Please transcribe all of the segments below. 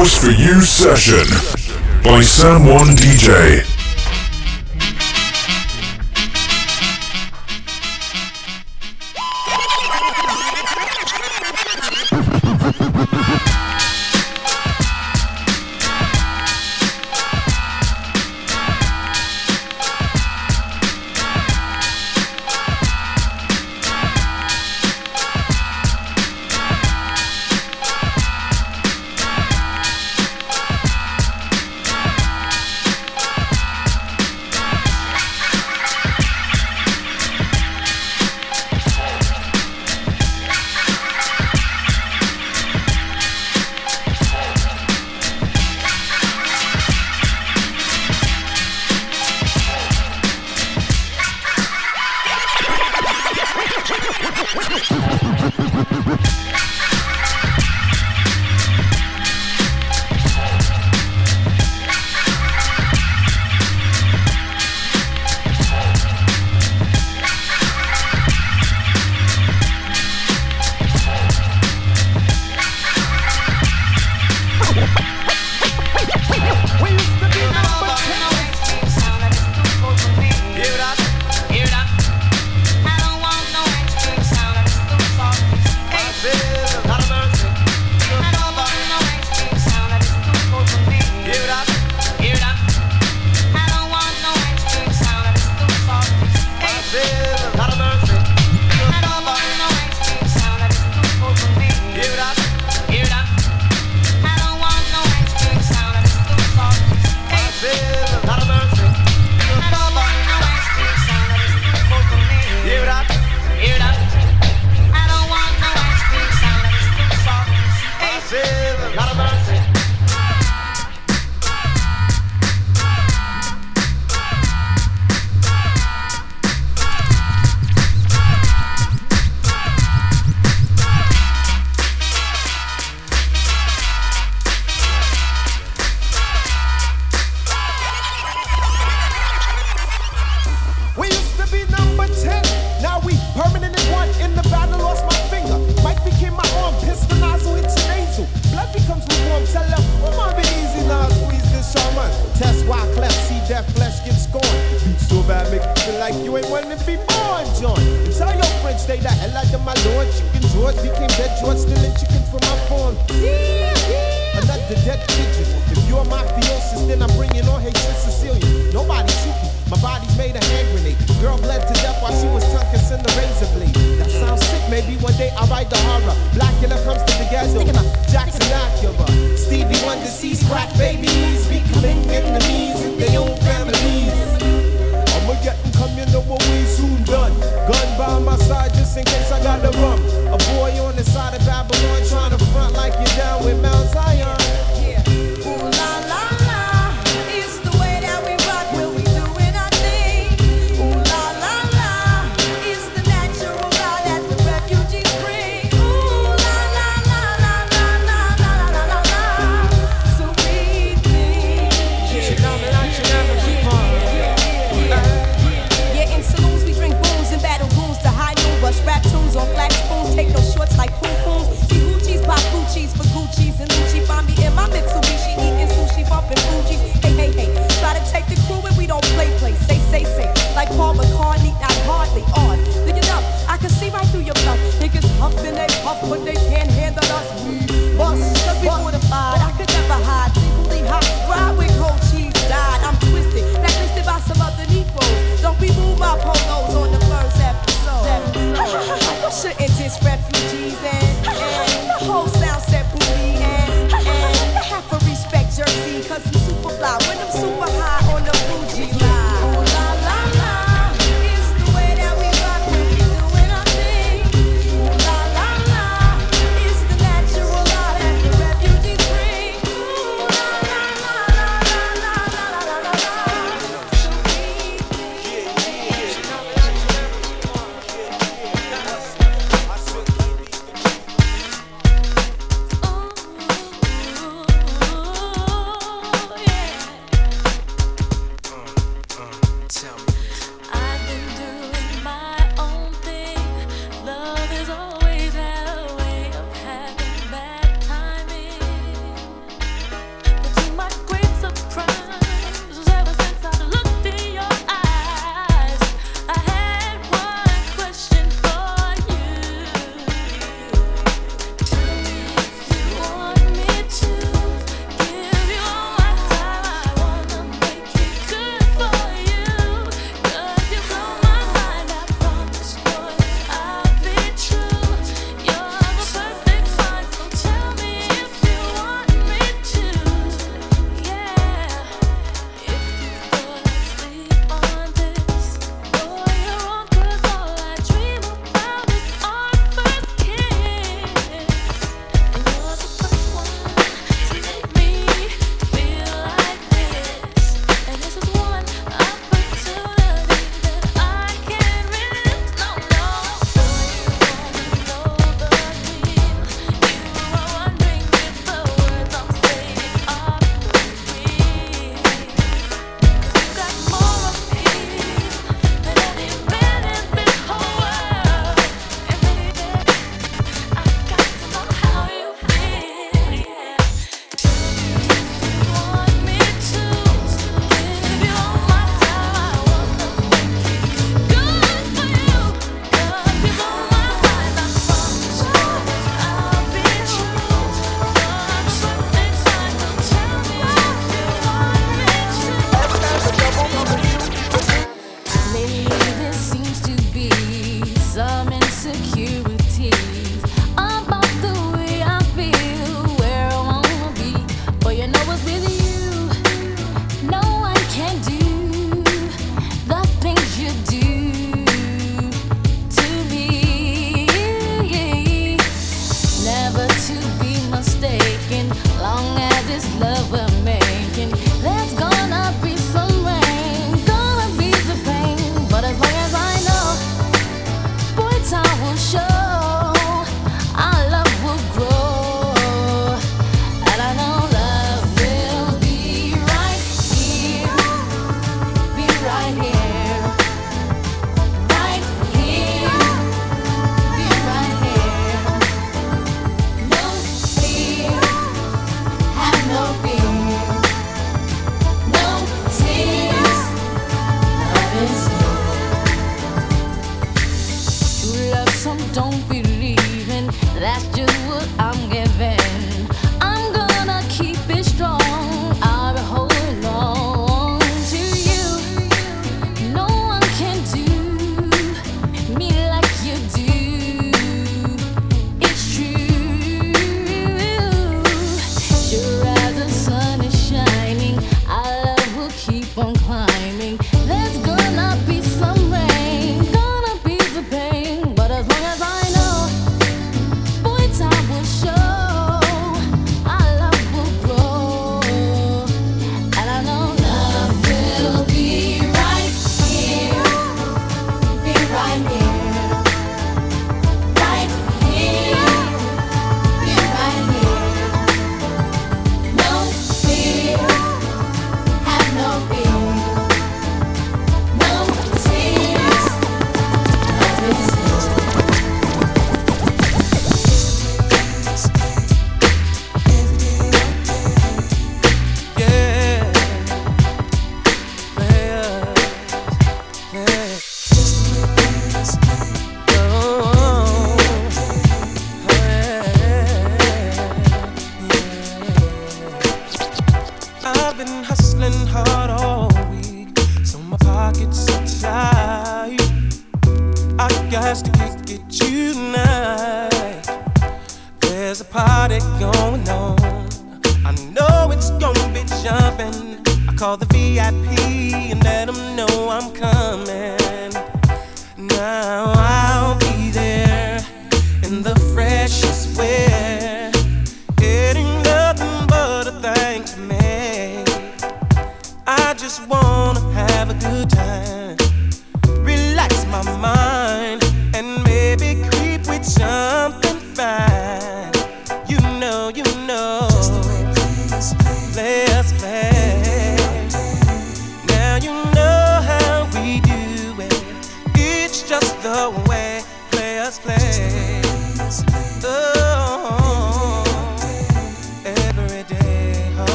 House for You session by Sam One DJ.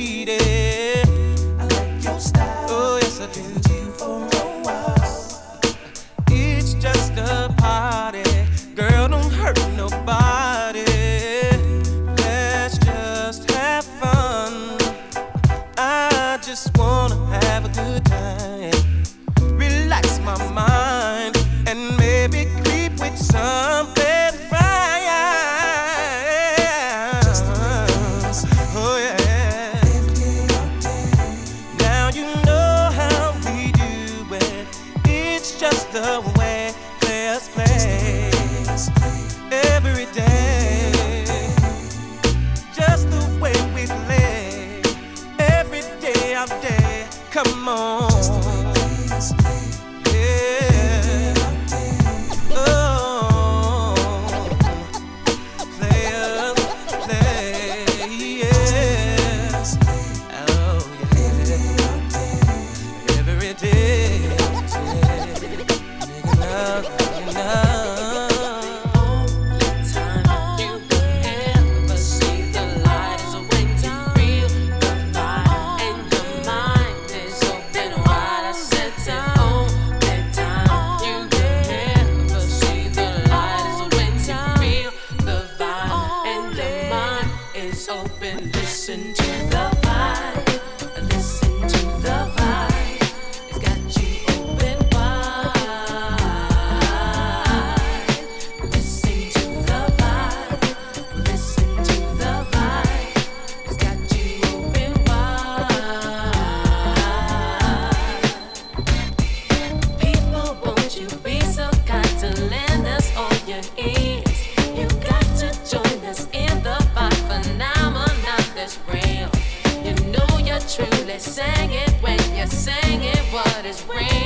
it friend.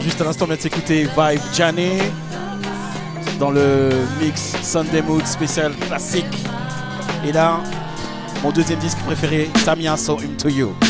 On vient de s'écouter Vibe Janet dans le mix Sunday Mood spécial classique. Et là, mon deuxième disque préféré, Tamia So Into You.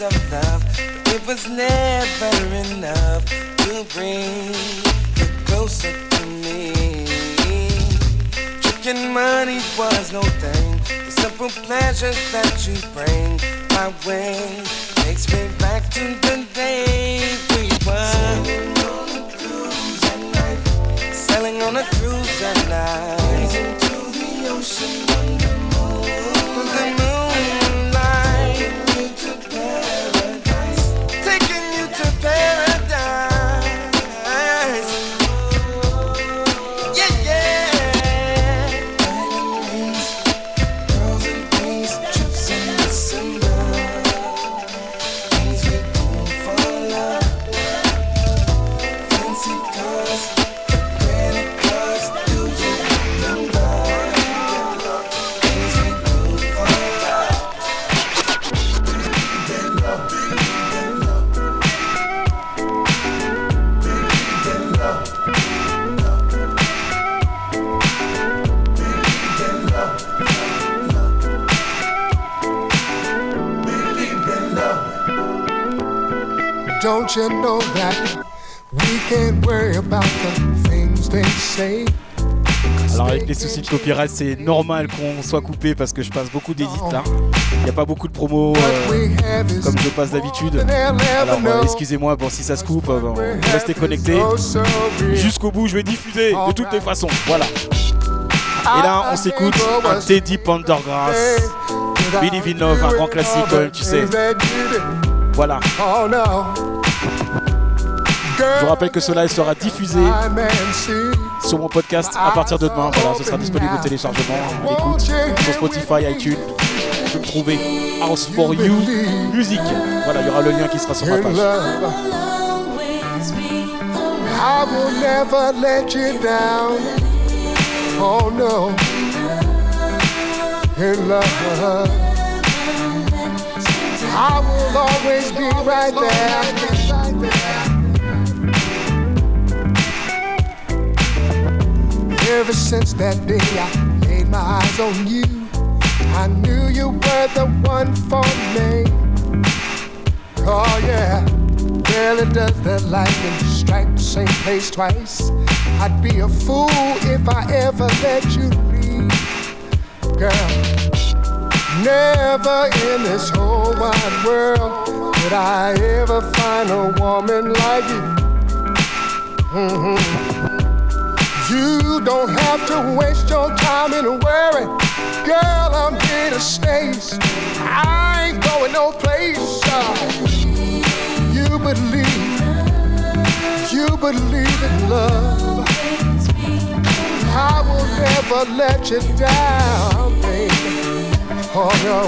Of love, but it was never enough to bring you closer to me. Tricking money was no thing. The simple pleasures that you bring my way takes me back to the day we were sailing on a cruise at night, sailing on a cruise at night, to the ocean under the Don't you know that we can't worry about the things they say? Alors avec les soucis de copyright, c'est normal qu'on soit coupé parce que je passe beaucoup d'édits là. Il n'y a pas beaucoup de promos euh, comme je passe d'habitude. Alors euh, excusez-moi bon si ça se coupe, euh, bon, restez connectés. Oh. Jusqu'au bout, je vais diffuser de toutes les façons. Voilà. Et là, on s'écoute un Teddy Pendergrass. Believe in Love, un grand classique quand même, tu sais. Voilà. Je vous rappelle que ce live sera diffusé sur mon podcast à partir de demain. Voilà, ce sera disponible au téléchargement, à sur Spotify, iTunes. Vous pouvez me trouver House for You Music. Voilà, il y aura le lien qui sera sur ma page. I will never let you down. Oh no. In love. I will always be right there. Ever since that day I laid my eyes on you, I knew you were the one for me. Oh yeah, really does the lightning strike the same place twice? I'd be a fool if I ever let you leave, girl. Never in this whole wide world could I ever find a woman like you. Mhm. You don't have to waste your time in worry. Girl, I'm here to stay. I ain't going no place. You believe, you believe in love. I will never let you down, baby. Oh no,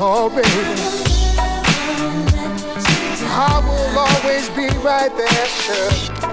oh baby. I will always be right there, sure.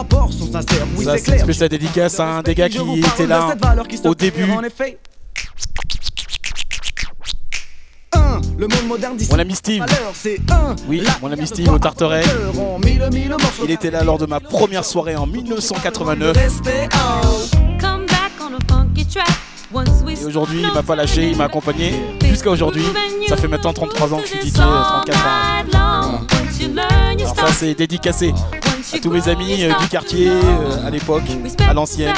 Rapports sont sincères. Oui, Ça, c'est c'est une clair. spéciale dédicace à un des gars qui était là au début. En effet. Un, le monde moderne dit Mon ami Steve. c'est. Oui, La mon ami guerre de Steve au morceaux Il était là lors de ma première soirée en 1989. Respect, oh. Come back on a funky track. Once we Et aujourd'hui, il m'a pas lâché, il m'a accompagné jusqu'à aujourd'hui. Ça fait maintenant 33 ans que je suis DJ, 34 ans. Alors ça, c'est dédicacé à tous mes amis euh, du quartier, euh, à l'époque, à l'ancienne,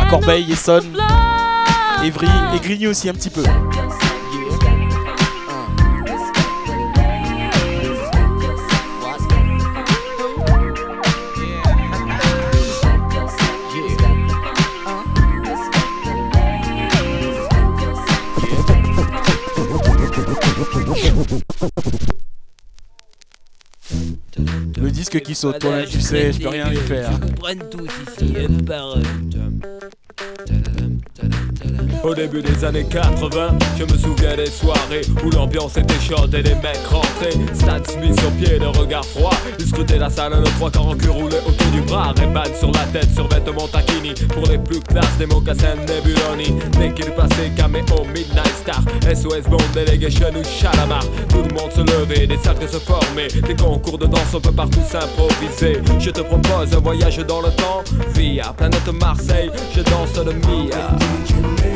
à Corbeil, Essonne, Évry et Grigny aussi un petit peu. Disque qui saute, toi tu sais, je peux rien y faire. comprennent tous ici, un par. Au début des années 80, je me souviens des soirées où l'ambiance était chaude et les mecs rentraient. Stan Smith sur pied, le regard froid. Ils scrutaient la salle, le trois quarts en cul roulé autour du bras. Ray-Ban sur la tête, sur vêtements taquini. Pour les plus classes, des mocassins Nebuloni. Dès qu'il passait, caméo, Midnight Star. SOS Bond, Delegation ou Chalamar. Tout le monde se levait, des cercles se formaient. Des concours de danse, on peut partout s'improviser. Je te propose un voyage dans le temps. Via planète Marseille, je danse le Mia.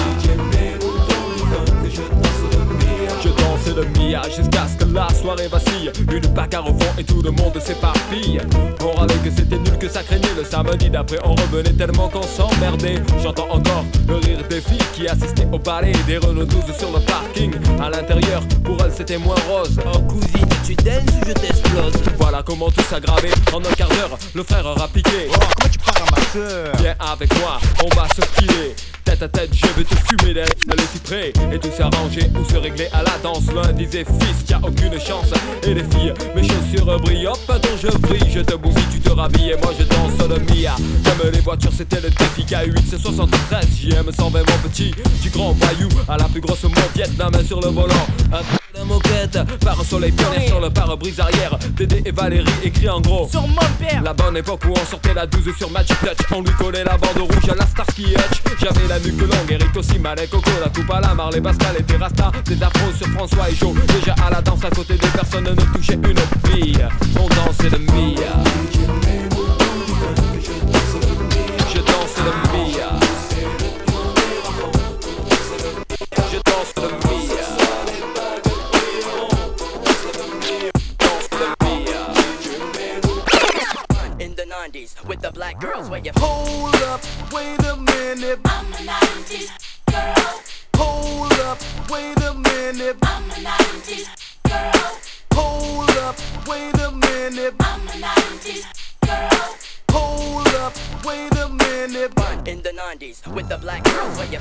Jusqu'à ce que la soirée vacille. Une bagarre au fond et tout le monde s'éparpille. On râlait que c'était nul, que ça craignait. Le samedi d'après, on revenait tellement qu'on s'emmerdait. J'entends encore le rire des filles qui assistaient au ballet des Renault 12 sur le parking. À l'intérieur, pour elles, c'était moins rose. Oh cousine, tu danses ou je t'explose Voilà comment tout s'aggravait. En un quart d'heure, le frère aura piqué. Oh, comment tu parles à ma Viens avec moi, on va se filer. Tête à tête, je vais te fumer derrière le cyprès. Et tout s'arranger ou se régler à la danse. L'un disait fils, y a aucune chance. Et les filles, mes chaussures brillent. Hop, dont je brille, je te bousille, tu te rhabilles. Et moi je danse le Mia. Comme les voitures, c'était le défi K8, c'est 73. JM 120, mon petit. Du grand voyou à la plus grosse la main sur le volant. De moquette, par un soleil pionnier sur le pare-brise arrière. Dédé et Valérie écrit en gros. Sur mon père. La bonne époque où on sortait la 12 sur Magic Touch. On lui collait la bande rouge à la Starsky Hutch. J'avais la nuque longue, Eric aussi, Malek, Coco La coupe à la Marley, Pascal et Terrasta. Des afros sur François et Joe. Déjà à la danse à côté des personnes ne touchait une fille. On dansait le Mia girls, where you Hold up, wait a minute. I'm a 90s girl. Hold up, wait a minute. I'm a 90s girl. Hold up, wait a minute. I'm a 90s girl. Hold up, wait a minute. in the 90s with the black girls, where you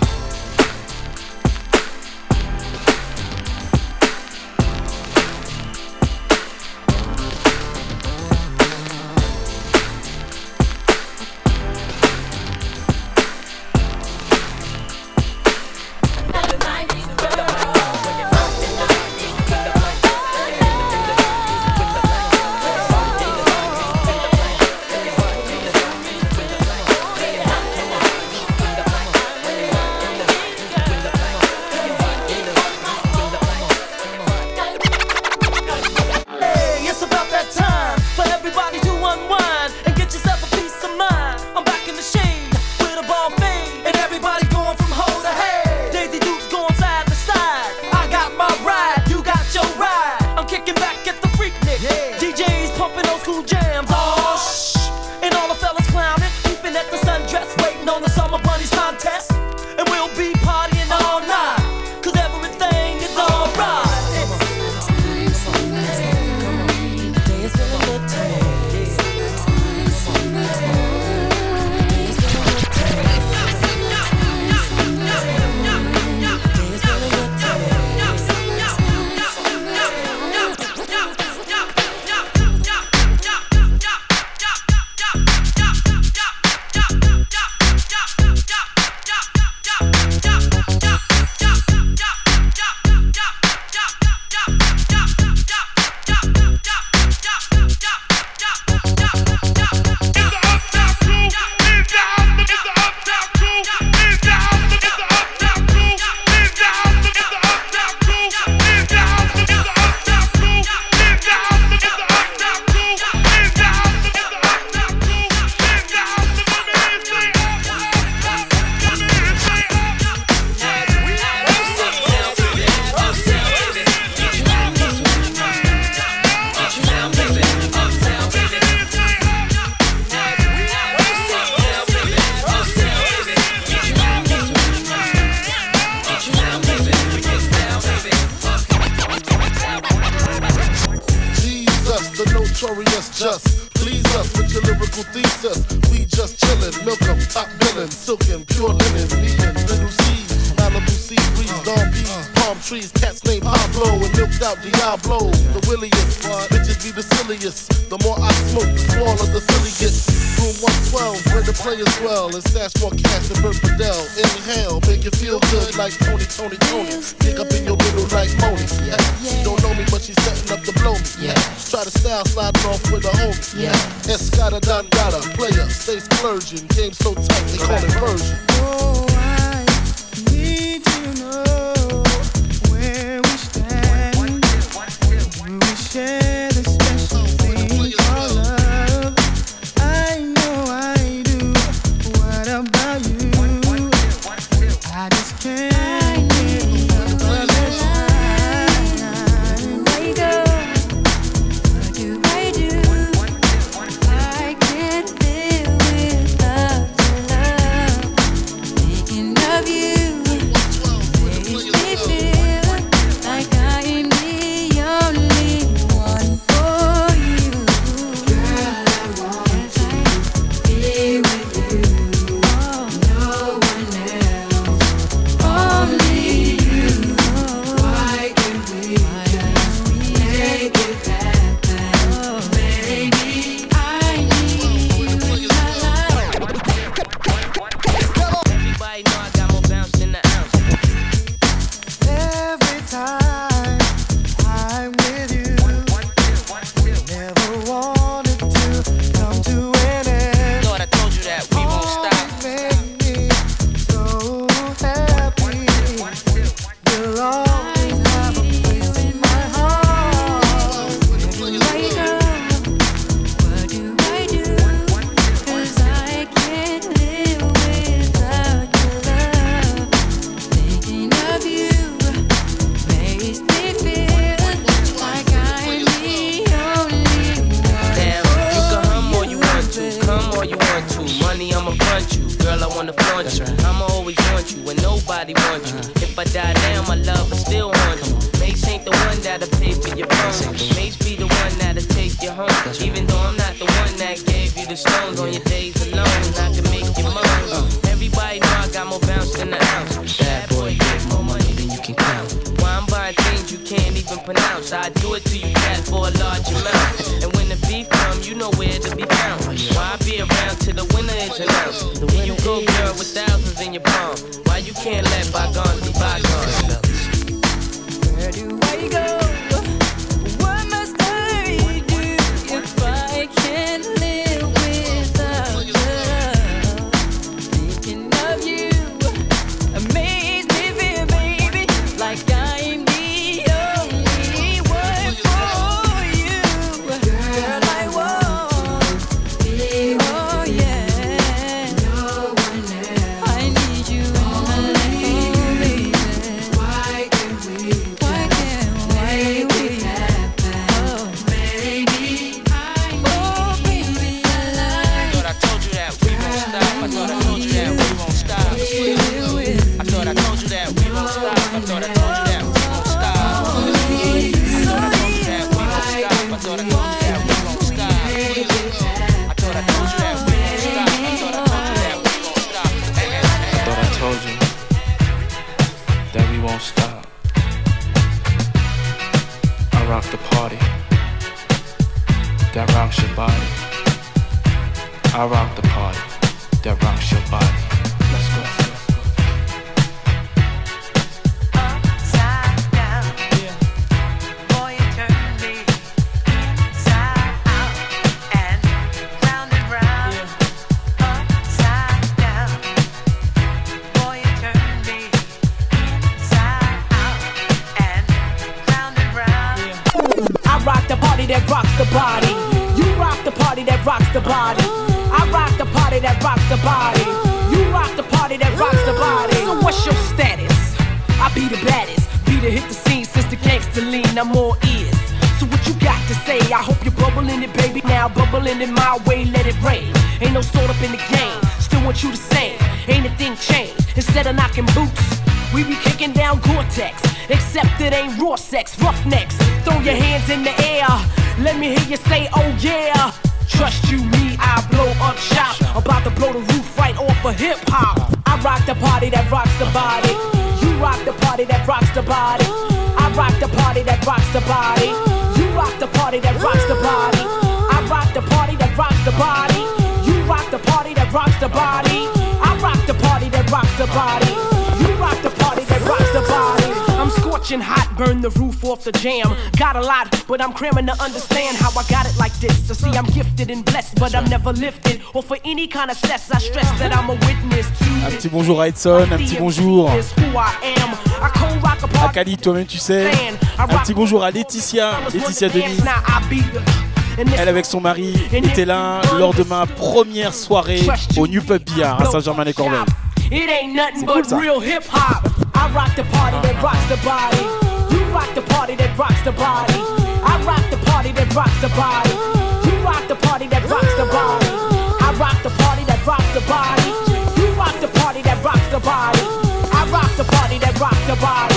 Please us with your lyrical thesis. We just chillin', milk 'em, top billin', silkin', pure linen, needin', little seeds, Malibu sea breeze, dawn peas, palm trees, cats named Pablo, and milked out Diablo. The williest, bitches be the silliest. The more I smoke, the smaller the silly gets. Room 112, where the players dwell, and stash more cash than Bert Fidel. Inhale, make you feel good like Tony, Tony, Tony. Dig up in your middle like Moni. Yeah. She don't know me, but she's setting up to blow me. Yeah. Try to style sliding off with a homie. Yeah. Escada Dondada, player, stay splurging. Game so tight, they call it version. Oh, I need to know share jam. Got a lot, but I'm cramming to understand how I got it like this. To see a. Un petit bonjour à Edson, un petit bonjour à Kali, toi-même tu sais. Un petit bonjour à Laetitia, Laetitia Denis. Elle avec son mari était là lors de ma première soirée au New Pub à Saint-Germain-les-Corbeilles. rock the party that rocks the body. I rock the party that rocks the body. You rock the party that rocks the body. I rock the party that rocks the body. You rock the party that rocks the body. I rock the party that rocks the body.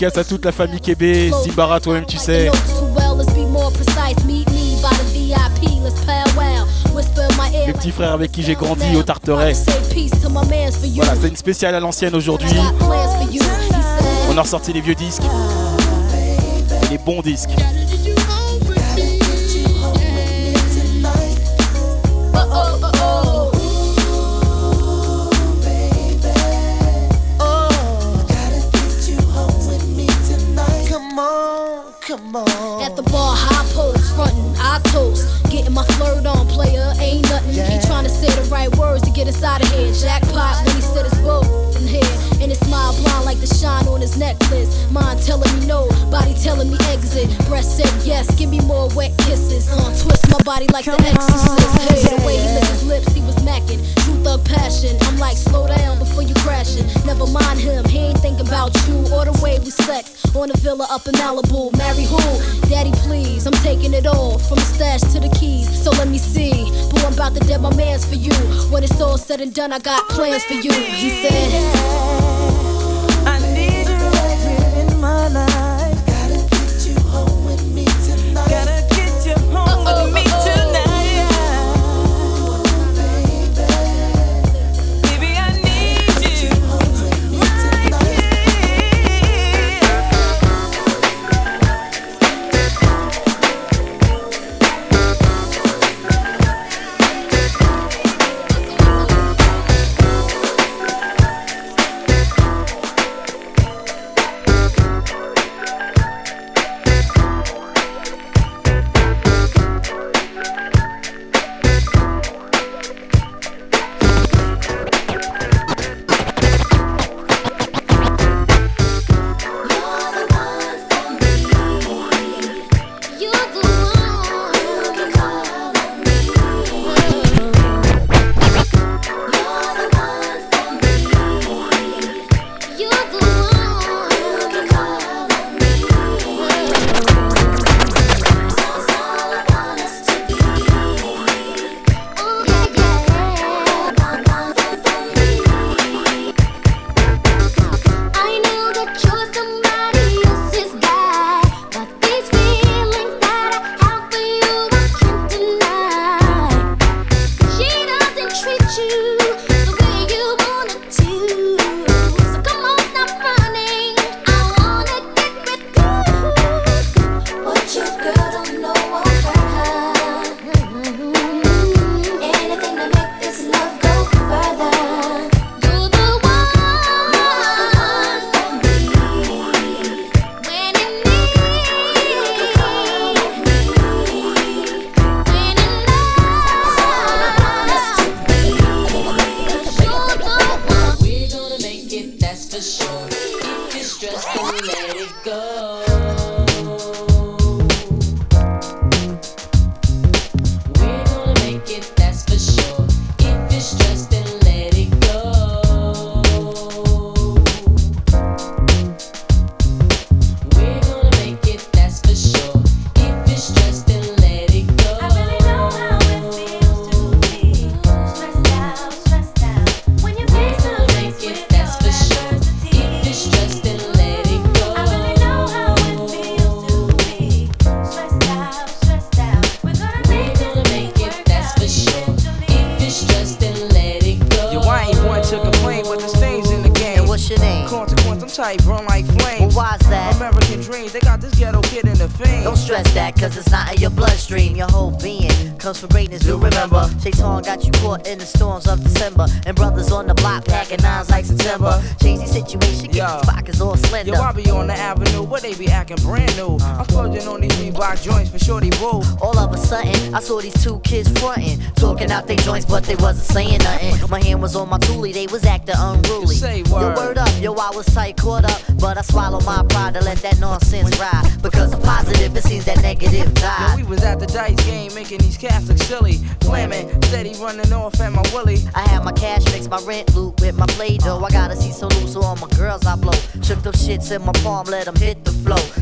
dédicace à toute la famille Québec. Zibara, toi-même, tu sais. Mes petits frères avec qui j'ai grandi au Tarteret. Voilà, c'est une spéciale à l'ancienne aujourd'hui. On a ressorti les vieux disques, les bons disques. Malibu, marry who? Daddy, please, I'm taking it all from the stash to the keys. So let me see. Boo, I'm about to dead my man's for you. When it's all said and done, I got plans for you. He said. Catholic silly. Flamming, steady running off at my willy. I have my cash mix, my rent loot with my play dough. I gotta see some loose so all my girls I blow. Shook them shits in my palm, let them hit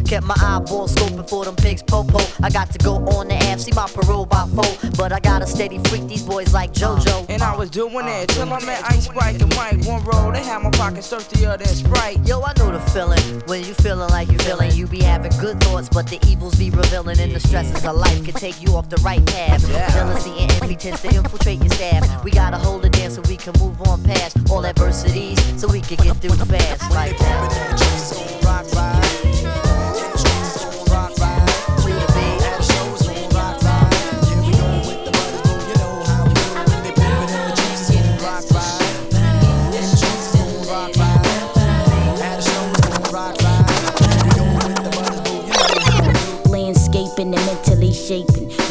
Kept my eyeballs scoping for them pigs, popo. I got to go on the app, see my parole by four. But I got a steady freak, these boys like uh, JoJo. And I was doing it till I met Ice Sprite. The mic One roll, they had my pocket the other Sprite. Yo, I know the feeling when you feeling like you feeling. You be having good thoughts, but the evils be revealing, and the stresses of life can take you off the right path. Jealousy and envy tends to infiltrate your staff. We gotta hold it down so we can move on past all adversities, so we can get through fast. Like that. Rock, rock.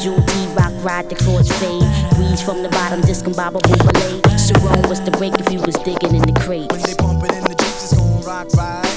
Jewel T Rock ride the chords fade. Breeze from the bottom, discombobable belay. Sharon was the break if you was digging in the crates. When they bump it in the Jeeps, it's gon' rock right.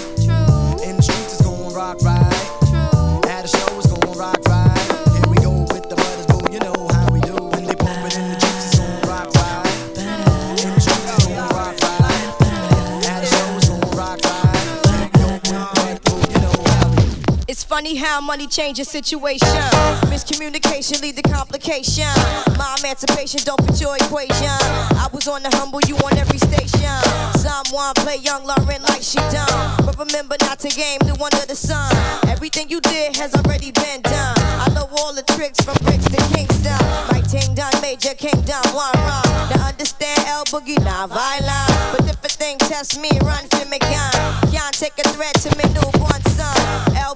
Funny how money changes situation. Miscommunication lead to complication. My emancipation don't fit your equation. I was on the humble, you on every station. Someone play young Lauren like she done. But remember not to game the one under the sun. Everything you did has already been done. I know all the tricks from bricks to Kingston. My ting done, major kingdom, one run. Now understand L Boogie, not violent. But if a thing test me, run for me gun. Can't take a threat to me newborn son.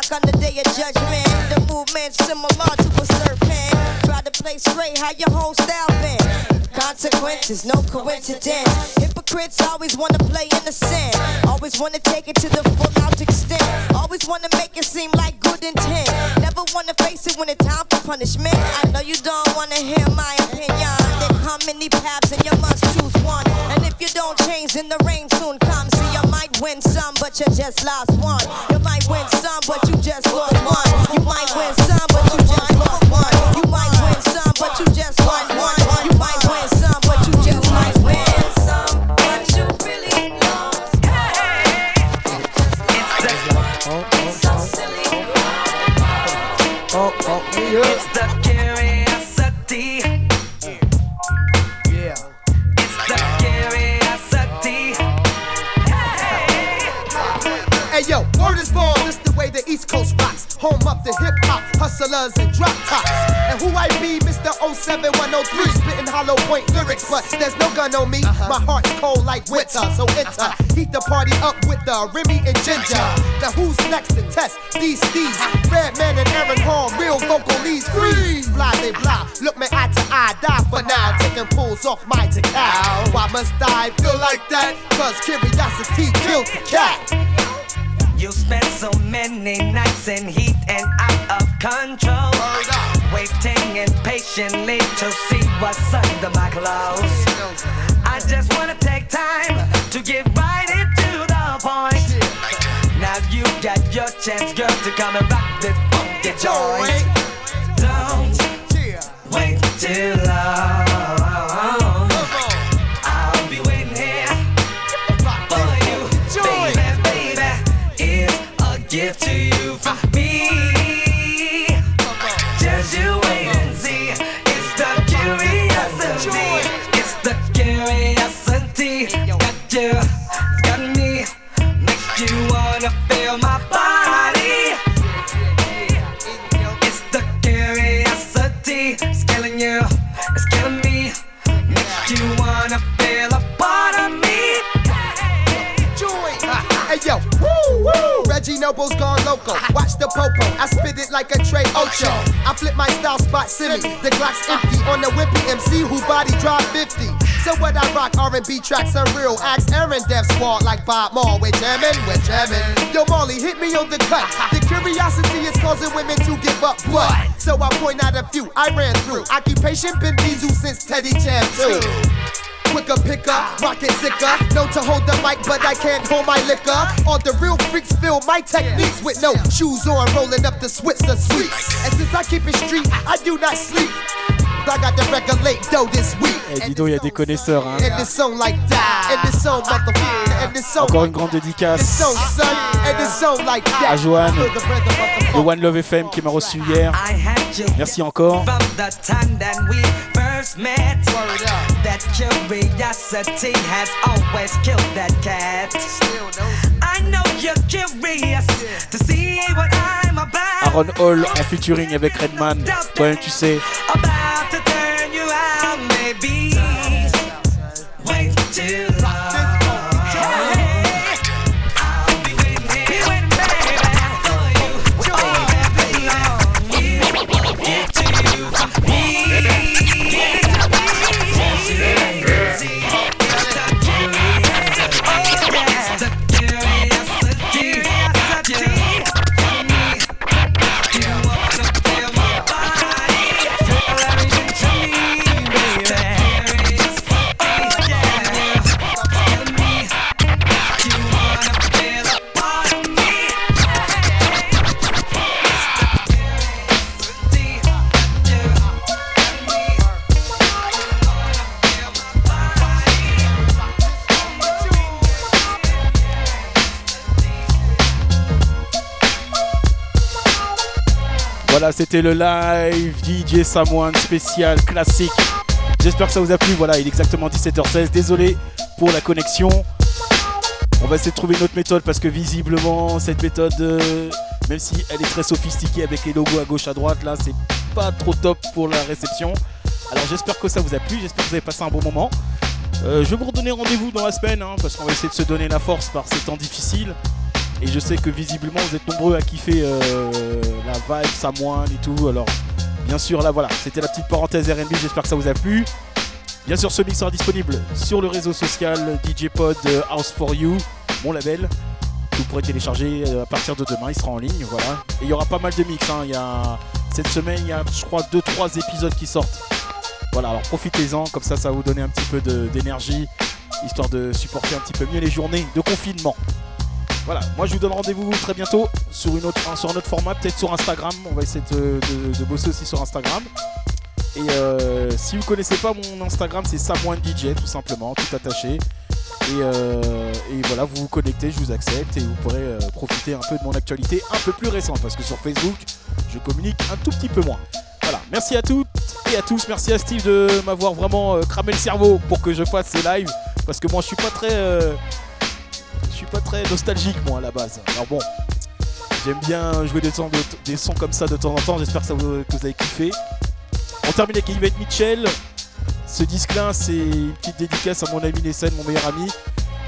talk on the day of judgment. The movement similar to a serpent. Try to play straight, how your whole style been. Consequences, no coincidence. Hypocrites always wanna play innocent. Always wanna take it to the full out extent. Always wanna make it seem like good intent. Never wanna face it when it's time for punishment. I know you don't wanna hear my opinion. There come many paths and you must choose one. And if you don't change, then the rain soon comes. See, you might win some, but you just lost one. You might win some, but just lost one. Home up to hip hop, hustlers and drop tops. And who I be, Mr. 07103, spitting hollow point lyrics, but there's no gun on me. Uh-huh. My heart's cold like winter, so enter. Uh-huh. Heat the party up with the Remy and Ginger. Now who's next to test these steeds? Redman and Aaron Hall, real vocalese, freeze. Blah, they blah, look me eye to eye, die for now. Uh-huh. Taking pulls off my cow. Why must I feel like that? Cause curiosity killed the cat. You spent so many nights in heat and out of control. Waiting impatiently to see what's under my clothes. I just wanna take time to get right into the point. Now you got your chance, girl, to come and rock this funky joint. Don't wait too long. To you from me. Reggie gone loco. Watch the popo. I spit it like a tray Ocho. I flip my style spot silly. The Glock's empty on the wimpy MC who body drop 50. So what I rock R&B tracks unreal. Ask Aaron Death Squad like Bob Moore. We're jamming, we're jamming. Yo Molly, hit me on the cut. The curiosity is causing women to give up blood. So I point out a few I ran through. Occupation been Diesel since Teddy Jam too. Quicker picker, rocket sicker. Known to hold the mic, but I can't hold my liquor. All the real freaks feel my techniques with no shoes on, rolling up the Switzer sweets. And since I keep it street, I do not sleep. I got to regulate dough this week. Eh, dis donc, il y a des connaisseurs. Hein. And this song like that. And this song motherfucker. And this song. Encore une grande dédicace à Joanne Feel the rhythm of the de One Love FM qui m'a reçu hier. Merci encore. From the time that we first met. That curiosity has always killed that cat. I know you're curious to see what I'm about. Aaron Hall en featuring avec Redman. Toi-même, tu sais. About to turn you out, maybe. Wait too C'était le live DJ Samoan spécial classique. J'espère que ça vous a plu. Voilà, il est exactement 17h16. Désolé pour la connexion. On va essayer de trouver une autre méthode parce que visiblement, cette méthode, euh, même si elle est très sophistiquée avec les logos à gauche à droite, là, c'est pas trop top pour la réception. Alors j'espère que ça vous a plu. J'espère que vous avez passé un bon moment. Euh, je vais vous redonner rendez-vous dans la semaine hein, parce qu'on va essayer de se donner la force par ces temps difficiles. Et je sais que visiblement vous êtes nombreux à kiffer euh, la vibe, Samoan et tout. Alors bien sûr là voilà, c'était la petite parenthèse RB, j'espère que ça vous a plu. Bien sûr ce mix sera disponible sur le réseau social DJ Pod euh, House for You, mon label. Vous pourrez télécharger euh, à partir de demain, il sera en ligne, voilà. Et il y aura pas mal de mix. hein. Il y a, cette semaine, il y a je crois 2-3 épisodes qui sortent. Voilà, alors profitez-en, comme ça ça va vous donner un petit peu d'énergie, histoire de supporter un petit peu mieux les journées de confinement. Voilà, moi je vous donne rendez-vous très bientôt sur, une autre, sur un autre format, peut-être sur Instagram. On va essayer de, bosser aussi sur Instagram. Et euh, si vous connaissez pas mon Instagram, c'est Samoan DJ tout simplement, tout attaché. Et, euh, et voilà, vous vous connectez, je vous accepte et vous pourrez euh, profiter un peu de mon actualité un peu plus récente parce que sur Facebook, je communique un tout petit peu moins. Voilà, merci à toutes et à tous. Merci à Steve de m'avoir vraiment euh, cramé le cerveau pour que je fasse ces lives parce que moi je suis pas très. Pas très nostalgique moi à la base. Alors bon, j'aime bien jouer des sons, de- des sons comme ça de temps en temps. J'espère que, ça vous, que avez kiffé. On termine avec Yvette Mitchell. Ce disque-là, c'est une petite dédicace à mon ami Nessen, mon meilleur ami,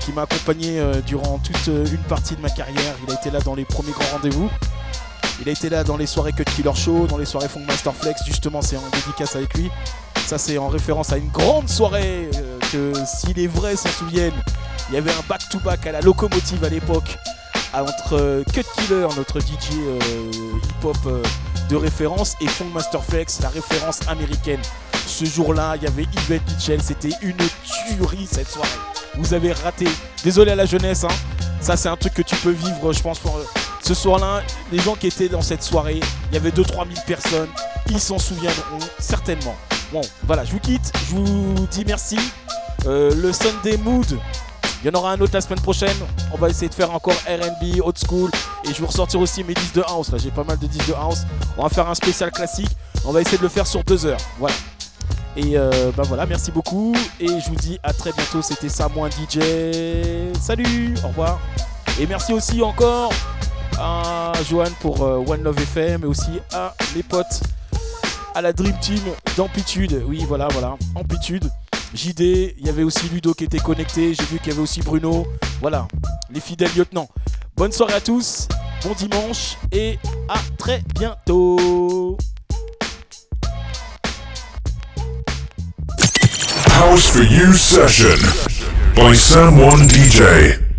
qui m'a accompagné euh, durant toute euh, une partie de ma carrière. Il a été là dans les premiers grands rendez-vous. Il a été là dans les soirées Cut Killer Show, dans les soirées Funk Master Flex. Justement, c'est en dédicace avec lui. Ça, c'est en référence à une grande soirée euh, que, si les vrais s'en souviennent, il y avait un back-to-back à la locomotive à l'époque entre euh, Cut Killer, notre DJ euh, hip-hop euh, de référence, et Funk Master Flex, la référence américaine. Ce jour-là, il y avait Yvette Mitchell, c'était une tuerie cette soirée. Vous avez raté. Désolé à la jeunesse, hein. ça c'est un truc que tu peux vivre, je pense, pour, ce soir-là. Les gens qui étaient dans cette soirée, il y avait 2-3 000 personnes, ils s'en souviendront certainement. Bon, voilà, je vous quitte, je vous dis merci. Le Sunday Mood, il y en aura un autre la semaine prochaine. On va essayer de faire encore RB, old school. Et je vais ressortir aussi mes disques de house. Là, j'ai pas mal de disques de house. On va faire un spécial classique. On va essayer de le faire sur deux heures. Voilà. Et euh, bah voilà, merci beaucoup. Et je vous dis à très bientôt. C'était ça, moi DJ. Salut, au revoir. Et merci aussi encore à Johan pour euh, One Love FM et aussi à les potes, à la Dream Team d'Amplitude. Oui, voilà, voilà, Amplitude. JD, il y avait aussi Ludo qui était connecté. J'ai vu qu'il y avait aussi Bruno. Voilà, les fidèles lieutenants. Bonne soirée à tous, bon dimanche et à très bientôt. House for You session by DJ.